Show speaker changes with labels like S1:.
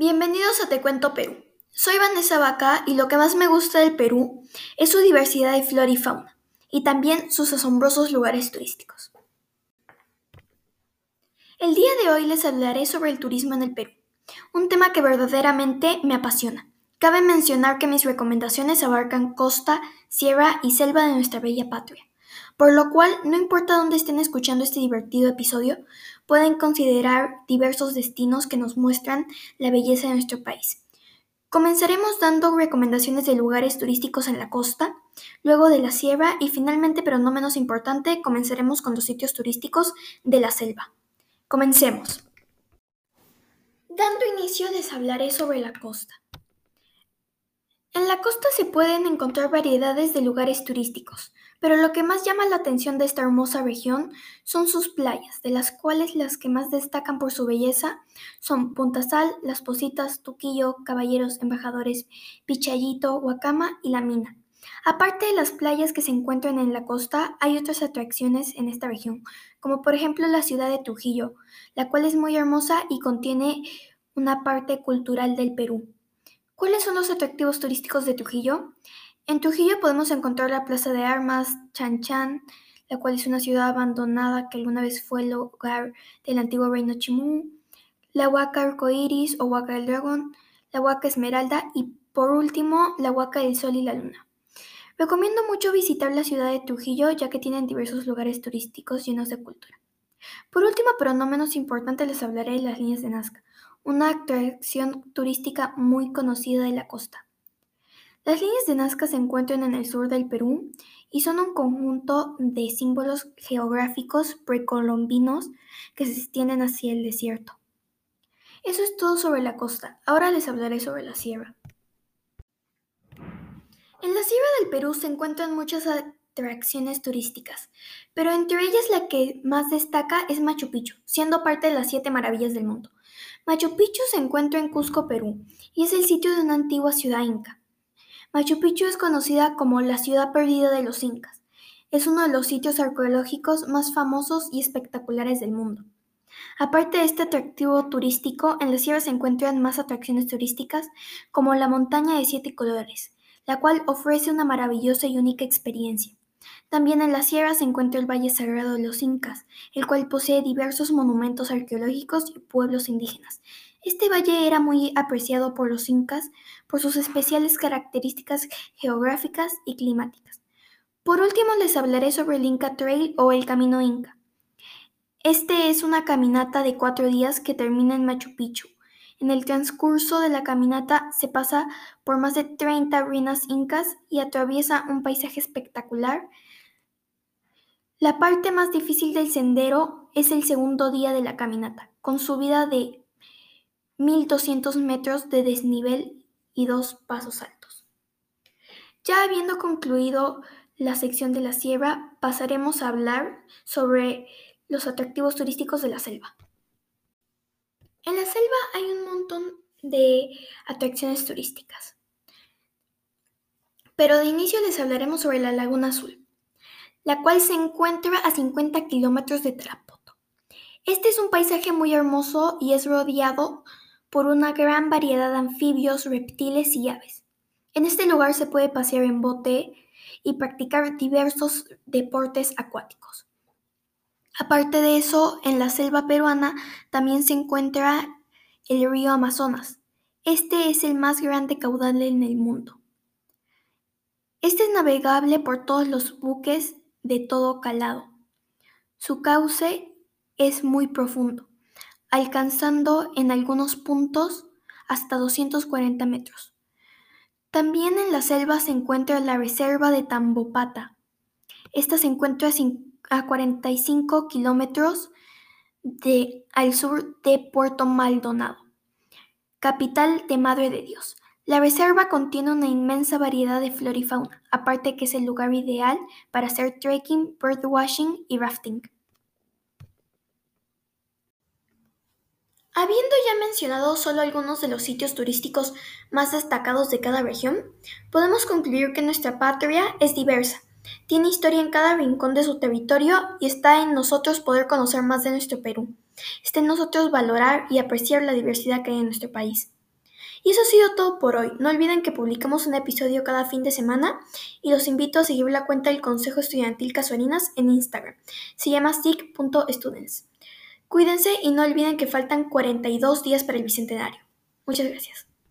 S1: Bienvenidos a Te Cuento Perú. Soy Vanessa Vaca y lo que más me gusta del Perú es su diversidad de flora y fauna, y también sus asombrosos lugares turísticos. El día de hoy les hablaré sobre el turismo en el Perú, un tema que verdaderamente me apasiona. Cabe mencionar que mis recomendaciones abarcan costa, sierra y selva de nuestra bella patria, por lo cual no importa dónde estén escuchando este divertido episodio, pueden considerar diversos destinos que nos muestran la belleza de nuestro país. Comenzaremos dando recomendaciones de lugares turísticos en la costa, luego de la sierra y finalmente, pero no menos importante, comenzaremos con los sitios turísticos de la selva. Comencemos. Dando inicio les hablaré sobre la costa. En la costa se pueden encontrar variedades de lugares turísticos, pero lo que más llama la atención de esta hermosa región son sus playas, de las cuales las que más destacan por su belleza son Punta Sal, Las Positas, Tuquillo, Caballeros, Embajadores, Pichayito, Huacama y La Mina. Aparte de las playas que se encuentran en la costa, hay otras atracciones en esta región, como por ejemplo la ciudad de Trujillo, la cual es muy hermosa y contiene una parte cultural del Perú. ¿Cuáles son los atractivos turísticos de Trujillo? En Trujillo podemos encontrar la Plaza de Armas, Chan Chan, la cual es una ciudad abandonada que alguna vez fue el hogar del antiguo reino Chimú, la Huaca Arcoiris o Huaca del Dragón, la Huaca Esmeralda y por último la Huaca del Sol y la Luna. Recomiendo mucho visitar la ciudad de Trujillo ya que tienen diversos lugares turísticos llenos de cultura. Por último, pero no menos importante, les hablaré de las líneas de Nazca, una atracción turística muy conocida de la costa. Las líneas de Nazca se encuentran en el sur del Perú y son un conjunto de símbolos geográficos precolombinos que se extienden hacia el desierto. Eso es todo sobre la costa. Ahora les hablaré sobre la sierra. En la sierra del Perú se encuentran muchas atracciones turísticas, pero entre ellas la que más destaca es Machu Picchu, siendo parte de las siete maravillas del mundo. Machu Picchu se encuentra en Cusco, Perú, y es el sitio de una antigua ciudad inca. Machu Picchu es conocida como la ciudad perdida de los incas. Es uno de los sitios arqueológicos más famosos y espectaculares del mundo. Aparte de este atractivo turístico, en la sierra se encuentran más atracciones turísticas como la montaña de siete colores, la cual ofrece una maravillosa y única experiencia. También en la sierra se encuentra el Valle Sagrado de los Incas, el cual posee diversos monumentos arqueológicos y pueblos indígenas, este valle era muy apreciado por los incas por sus especiales características geográficas y climáticas. Por último les hablaré sobre el Inca Trail o el Camino Inca. Este es una caminata de cuatro días que termina en Machu Picchu. En el transcurso de la caminata se pasa por más de 30 ruinas incas y atraviesa un paisaje espectacular. La parte más difícil del sendero es el segundo día de la caminata, con subida de 1200 metros de desnivel y dos pasos altos. Ya habiendo concluido la sección de la sierra, pasaremos a hablar sobre los atractivos turísticos de la selva. En la selva hay un montón de atracciones turísticas. Pero de inicio les hablaremos sobre la Laguna Azul, la cual se encuentra a 50 kilómetros de Tarapoto. Este es un paisaje muy hermoso y es rodeado por una gran variedad de anfibios, reptiles y aves. En este lugar se puede pasear en bote y practicar diversos deportes acuáticos. Aparte de eso, en la selva peruana también se encuentra el río Amazonas. Este es el más grande caudal en el mundo. Este es navegable por todos los buques de todo calado. Su cauce es muy profundo alcanzando en algunos puntos hasta 240 metros. También en la selva se encuentra la reserva de Tambopata. Esta se encuentra a 45 kilómetros al sur de Puerto Maldonado, capital de Madre de Dios. La reserva contiene una inmensa variedad de flora y fauna, aparte que es el lugar ideal para hacer trekking, birdwashing y rafting. Habiendo ya mencionado solo algunos de los sitios turísticos más destacados de cada región, podemos concluir que nuestra patria es diversa, tiene historia en cada rincón de su territorio y está en nosotros poder conocer más de nuestro Perú. Está en nosotros valorar y apreciar la diversidad que hay en nuestro país. Y eso ha sido todo por hoy. No olviden que publicamos un episodio cada fin de semana y los invito a seguir la cuenta del Consejo Estudiantil Casuarinas en Instagram. Se llama stick.students. Cuídense y no olviden que faltan 42 días para el Bicentenario. Muchas gracias.